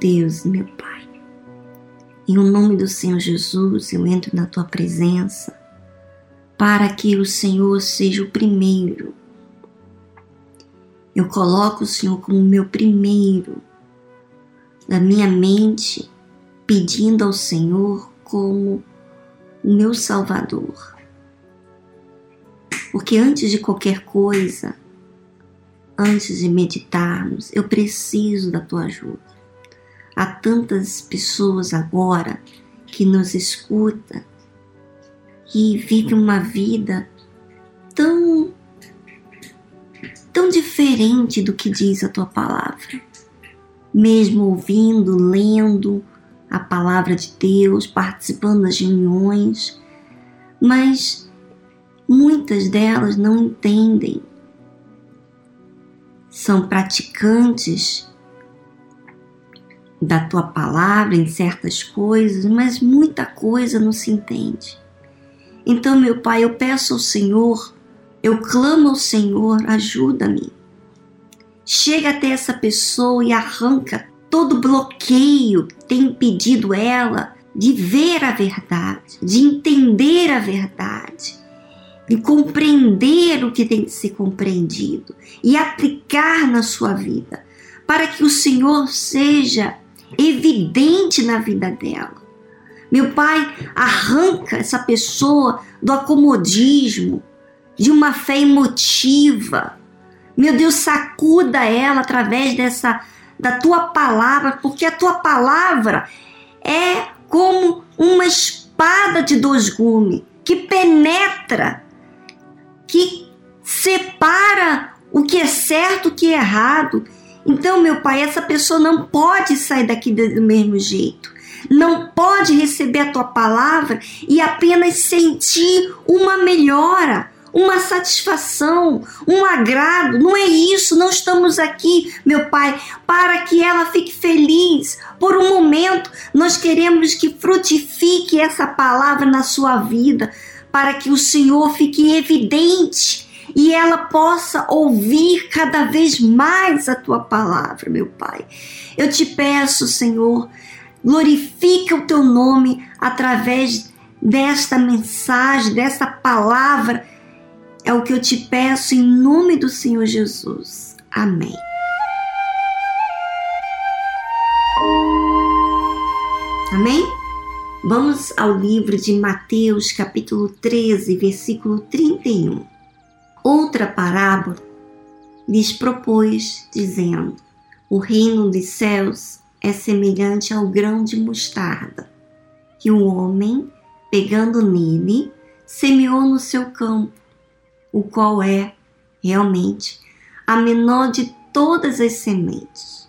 Deus, meu Pai, em nome do Senhor Jesus, eu entro na tua presença para que o Senhor seja o primeiro. Eu coloco o Senhor como meu primeiro da minha mente, pedindo ao Senhor como o meu Salvador. Porque antes de qualquer coisa, antes de meditarmos, eu preciso da tua ajuda. Há tantas pessoas agora que nos escutam e vivem uma vida tão tão diferente do que diz a tua palavra. Mesmo ouvindo, lendo a palavra de Deus, participando das reuniões, mas muitas delas não entendem são praticantes da tua palavra em certas coisas, mas muita coisa não se entende. Então, meu Pai, eu peço ao Senhor, eu clamo ao Senhor, ajuda-me. Chega até essa pessoa e arranca todo bloqueio que tem impedido ela de ver a verdade, de entender a verdade e compreender o que tem que ser compreendido e aplicar na sua vida, para que o Senhor seja evidente na vida dela. Meu Pai, arranca essa pessoa do acomodismo, de uma fé emotiva. Meu Deus, sacuda ela através dessa da tua palavra, porque a tua palavra é como uma espada de dois gumes que penetra que separa o que é certo, o que é errado. Então, meu pai, essa pessoa não pode sair daqui do mesmo jeito. Não pode receber a tua palavra e apenas sentir uma melhora, uma satisfação, um agrado. Não é isso, não estamos aqui, meu Pai, para que ela fique feliz. Por um momento, nós queremos que frutifique essa palavra na sua vida para que o Senhor fique evidente e ela possa ouvir cada vez mais a tua palavra, meu Pai. Eu te peço, Senhor, glorifica o teu nome através desta mensagem, desta palavra. É o que eu te peço em nome do Senhor Jesus. Amém. Amém? Vamos ao livro de Mateus, capítulo 13, versículo 31. Outra parábola lhes propôs, dizendo: O reino dos céus é semelhante ao grão de mostarda, que o homem, pegando nele, semeou no seu campo, o qual é, realmente, a menor de todas as sementes.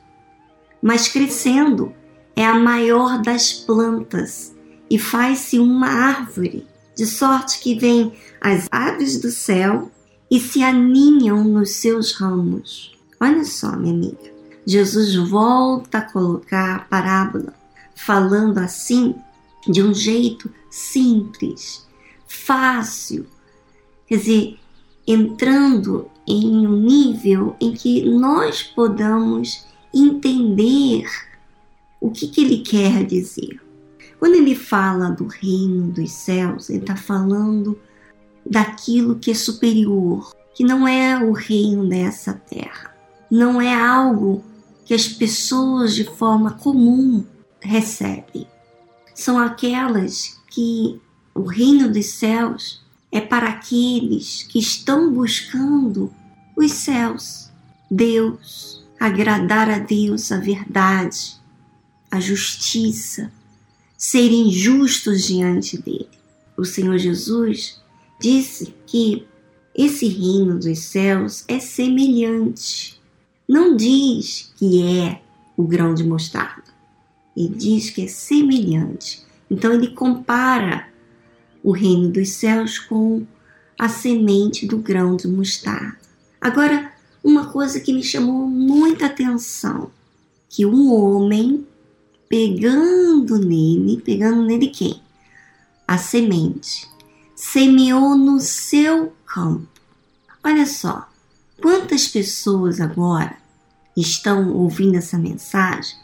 Mas crescendo, é a maior das plantas e faz-se uma árvore, de sorte que vêm as aves do céu e se aninham nos seus ramos. Olha só, minha amiga. Jesus volta a colocar a parábola, falando assim de um jeito simples, fácil, quer dizer, entrando em um nível em que nós podamos entender o que, que ele quer dizer. Quando ele fala do reino dos céus, ele está falando daquilo que é superior, que não é o reino dessa terra, não é algo que as pessoas de forma comum recebem. São aquelas que o reino dos céus é para aqueles que estão buscando os céus, Deus, agradar a Deus, a verdade, a justiça, serem justos diante dele. O Senhor Jesus disse que esse reino dos céus é semelhante. Não diz que é o grão de mostarda. Ele diz que é semelhante. Então ele compara o reino dos céus com a semente do grão de mostarda. Agora, uma coisa que me chamou muita atenção, que um homem pegando nele, pegando nele quem? A semente. Semeou no seu campo. Olha só, quantas pessoas agora estão ouvindo essa mensagem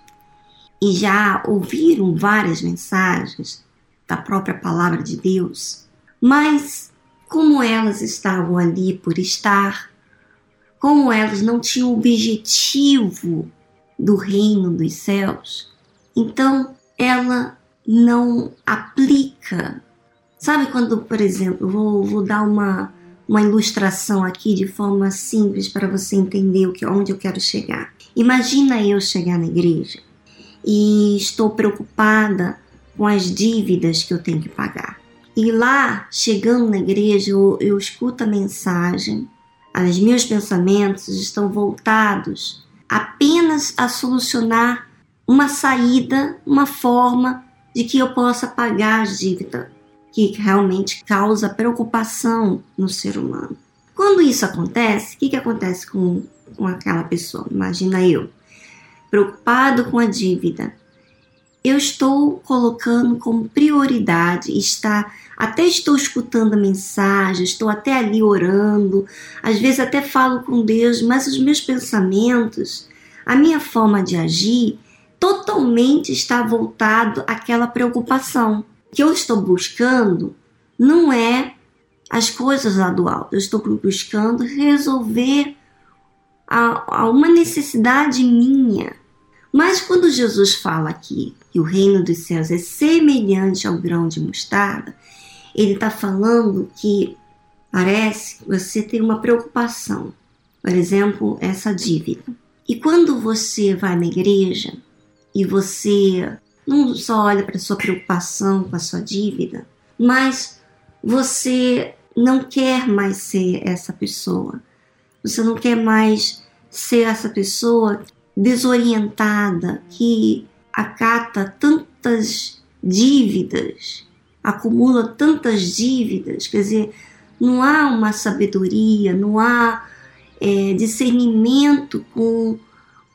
e já ouviram várias mensagens da própria palavra de Deus, mas como elas estavam ali por estar, como elas não tinham objetivo do reino dos céus, então ela não aplica. Sabe quando, por exemplo, vou, vou dar uma, uma ilustração aqui de forma simples para você entender o que, onde eu quero chegar. Imagina eu chegar na igreja e estou preocupada com as dívidas que eu tenho que pagar. E lá, chegando na igreja, eu, eu escuto a mensagem, os meus pensamentos estão voltados apenas a solucionar uma saída, uma forma de que eu possa pagar as dívidas que realmente causa preocupação no ser humano. Quando isso acontece, o que, que acontece com, com aquela pessoa? Imagina eu, preocupado com a dívida. Eu estou colocando como prioridade estar, até estou escutando a mensagem, estou até ali orando, às vezes até falo com Deus, mas os meus pensamentos, a minha forma de agir, totalmente está voltado àquela preocupação. Que eu estou buscando não é as coisas lá do alto, eu estou buscando resolver a, a uma necessidade minha. Mas quando Jesus fala aqui que o reino dos céus é semelhante ao grão de mostarda, ele está falando que parece que você tem uma preocupação, por exemplo, essa dívida. E quando você vai na igreja, e você não só olha para sua preocupação com a sua dívida, mas você não quer mais ser essa pessoa. Você não quer mais ser essa pessoa desorientada que acata tantas dívidas, acumula tantas dívidas, quer dizer, não há uma sabedoria, não há é, discernimento com,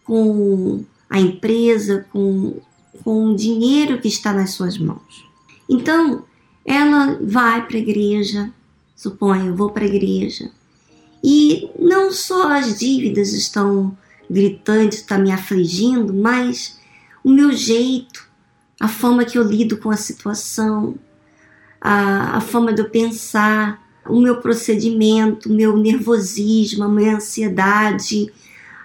com a empresa, com, com o dinheiro que está nas suas mãos. Então, ela vai para a igreja, suponho, vou para a igreja, e não só as dívidas estão gritando, está me afligindo, mas o meu jeito, a forma que eu lido com a situação, a, a forma de eu pensar, o meu procedimento, o meu nervosismo, a minha ansiedade,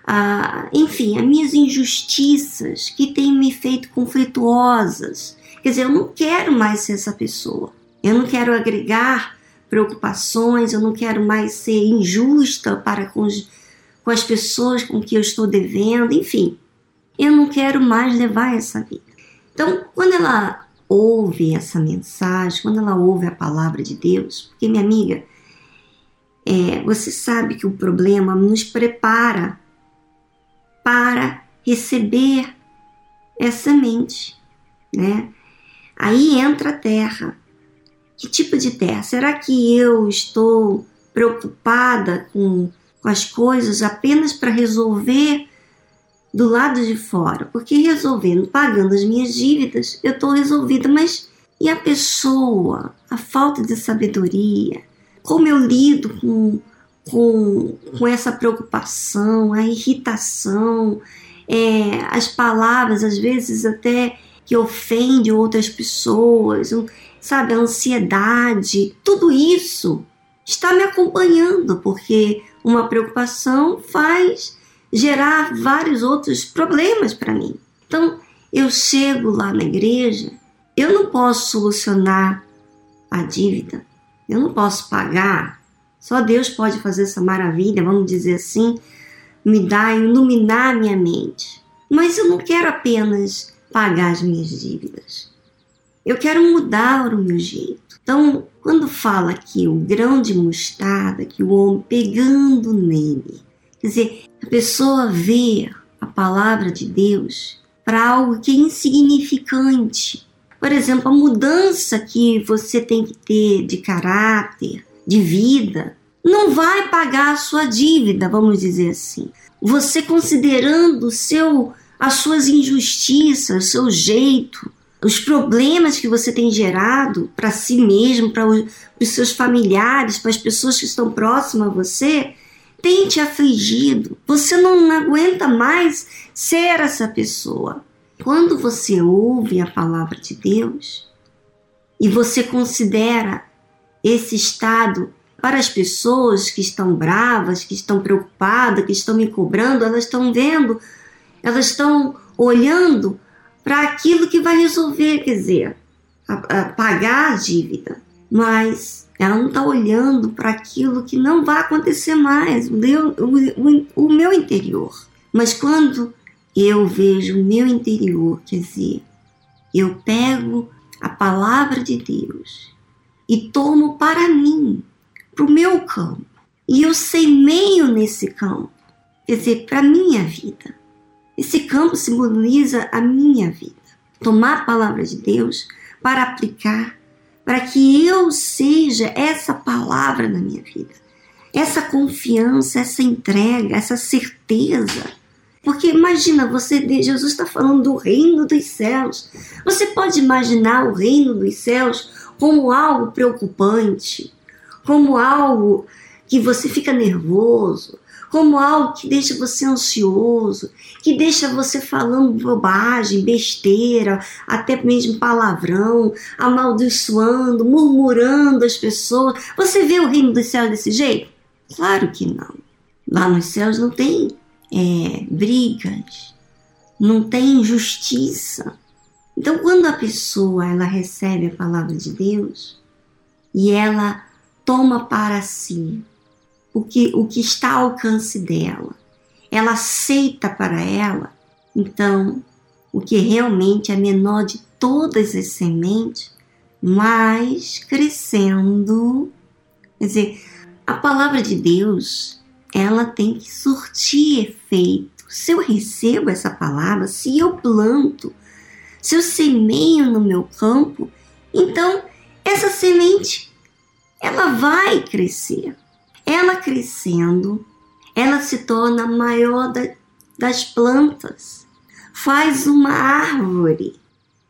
ah, enfim, as minhas injustiças que têm me feito conflituosas. Quer dizer, eu não quero mais ser essa pessoa. Eu não quero agregar preocupações, eu não quero mais ser injusta para com, os, com as pessoas com que eu estou devendo, enfim. Eu não quero mais levar essa vida. Então, quando ela ouve essa mensagem, quando ela ouve a palavra de Deus, porque minha amiga, é, você sabe que o problema nos prepara para receber essa mente, né? Aí entra a terra. Que tipo de terra? Será que eu estou preocupada com, com as coisas apenas para resolver do lado de fora? Porque resolvendo, pagando as minhas dívidas, eu estou resolvida, mas e a pessoa, a falta de sabedoria? Como eu lido com com, com essa preocupação, a irritação, é, as palavras, às vezes até que ofende outras pessoas, sabe, a ansiedade, tudo isso está me acompanhando, porque uma preocupação faz gerar vários outros problemas para mim. Então, eu chego lá na igreja, eu não posso solucionar a dívida, eu não posso pagar só Deus pode fazer essa maravilha, vamos dizer assim, me dar, iluminar minha mente. Mas eu não quero apenas pagar as minhas dívidas. Eu quero mudar o meu jeito. Então, quando fala aqui o grão de mostarda, que o homem pegando nele, quer dizer, a pessoa vê a palavra de Deus para algo que é insignificante. Por exemplo, a mudança que você tem que ter de caráter, de vida, não vai pagar a sua dívida, vamos dizer assim. Você considerando seu, as suas injustiças, seu jeito, os problemas que você tem gerado para si mesmo, para os seus familiares, para as pessoas que estão próximas a você, tem te afligido. Você não aguenta mais ser essa pessoa. quando você ouve a palavra de Deus e você considera esse estado para as pessoas que estão bravas, que estão preocupadas, que estão me cobrando, elas estão vendo, elas estão olhando para aquilo que vai resolver, quer dizer, a, a pagar a dívida. Mas ela não está olhando para aquilo que não vai acontecer mais, o meu, o, o meu interior. Mas quando eu vejo o meu interior, quer dizer, eu pego a palavra de Deus e tomo para mim, para o meu campo, e eu semeio nesse campo, quer dizer, para a minha vida. Esse campo simboliza a minha vida. Tomar a palavra de Deus para aplicar, para que eu seja essa palavra na minha vida. Essa confiança, essa entrega, essa certeza porque imagina, você, Jesus está falando do reino dos céus. Você pode imaginar o reino dos céus como algo preocupante, como algo que você fica nervoso, como algo que deixa você ansioso, que deixa você falando bobagem, besteira, até mesmo palavrão, amaldiçoando, murmurando as pessoas. Você vê o reino dos céus desse jeito? Claro que não. Lá nos céus não tem é, brigas, não tem injustiça. Então, quando a pessoa ela recebe a palavra de Deus e ela toma para si o que, o que está ao alcance dela, ela aceita para ela, então o que realmente é menor de todas as sementes, mas crescendo. Quer dizer, a palavra de Deus ela tem que surtir efeito. Se eu recebo essa palavra, se eu planto, se eu semeio no meu campo, então essa semente ela vai crescer. Ela crescendo, ela se torna maior da, das plantas, faz uma árvore.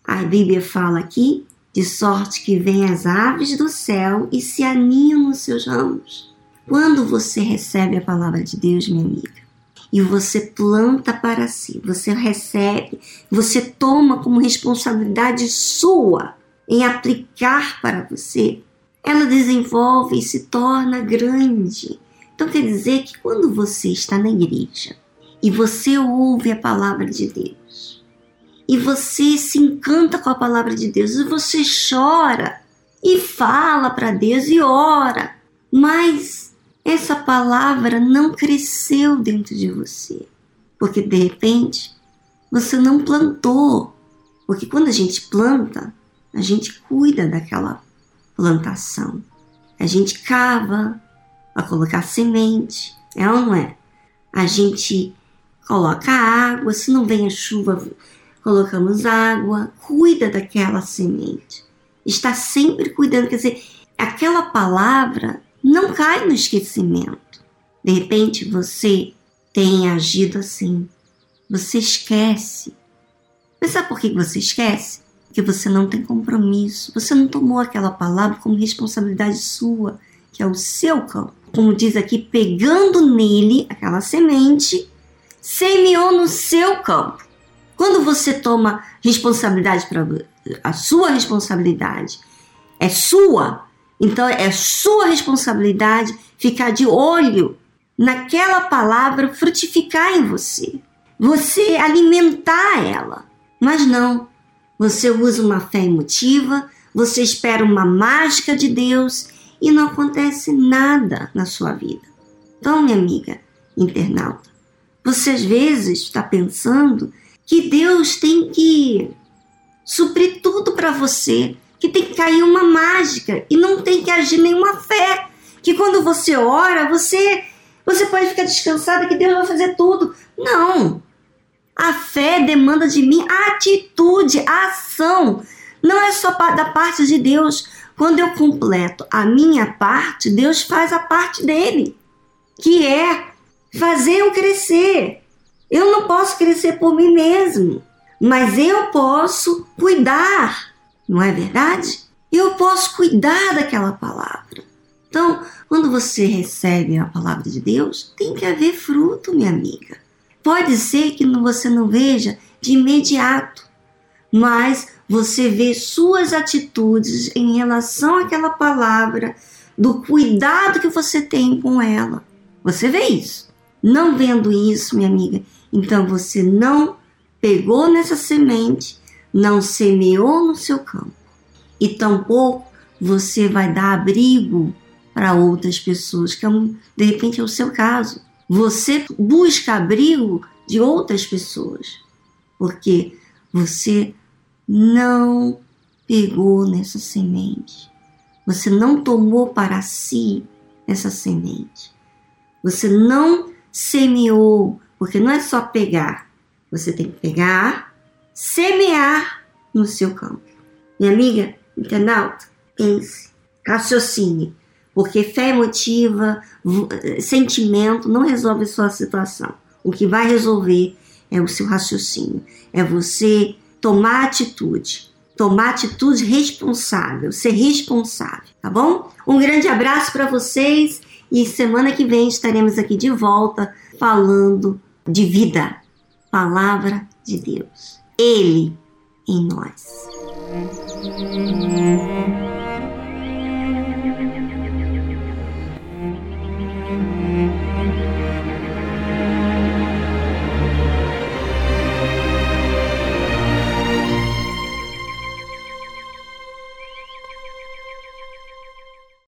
A Bíblia fala aqui de sorte que vêm as aves do céu e se aninham nos seus ramos. Quando você recebe a palavra de Deus, minha amiga, e você planta para si, você recebe, você toma como responsabilidade sua em aplicar para você, ela desenvolve e se torna grande. Então quer dizer que quando você está na igreja e você ouve a palavra de Deus, e você se encanta com a palavra de Deus, e você chora e fala para Deus e ora, mas essa palavra não cresceu dentro de você, porque de repente você não plantou. Porque quando a gente planta, a gente cuida daquela plantação. A gente cava para colocar semente, é ou não é? A gente coloca água, se não vem a chuva, colocamos água, cuida daquela semente. Está sempre cuidando, quer dizer, aquela palavra não cai no esquecimento. De repente você tem agido assim. Você esquece. Mas sabe por que você esquece? Porque você não tem compromisso. Você não tomou aquela palavra como responsabilidade sua, que é o seu campo. Como diz aqui, pegando nele aquela semente, semeou no seu campo. Quando você toma responsabilidade para a sua responsabilidade é sua, então é sua responsabilidade ficar de olho naquela palavra frutificar em você. Você alimentar ela. Mas não, você usa uma fé emotiva, você espera uma mágica de Deus e não acontece nada na sua vida. Então, minha amiga internauta, você às vezes está pensando que Deus tem que suprir tudo para você, que tem que cair uma mágica e não tem que agir nenhuma fé. Que quando você ora, você você pode ficar descansada que Deus vai fazer tudo. Não. A fé demanda de mim atitude, ação. Não é só da parte de Deus. Quando eu completo a minha parte, Deus faz a parte dele, que é fazer eu crescer. Eu não posso crescer por mim mesmo, mas eu posso cuidar não é verdade? Eu posso cuidar daquela palavra. Então, quando você recebe a palavra de Deus, tem que haver fruto, minha amiga. Pode ser que você não veja de imediato, mas você vê suas atitudes em relação àquela palavra, do cuidado que você tem com ela. Você vê isso. Não vendo isso, minha amiga, então você não pegou nessa semente, não semeou no seu campo. E tampouco você vai dar abrigo para outras pessoas, que é de repente é o seu caso. Você busca abrigo de outras pessoas, porque você não pegou nessa semente. Você não tomou para si essa semente. Você não semeou, porque não é só pegar. Você tem que pegar, semear no seu campo. Minha amiga, internauta, pense, raciocine, porque fé emotiva, sentimento não resolve sua situação. O que vai resolver é o seu raciocínio, é você tomar atitude, tomar atitude responsável, ser responsável, tá bom? Um grande abraço para vocês e semana que vem estaremos aqui de volta falando de vida, palavra de Deus. Ele em nós.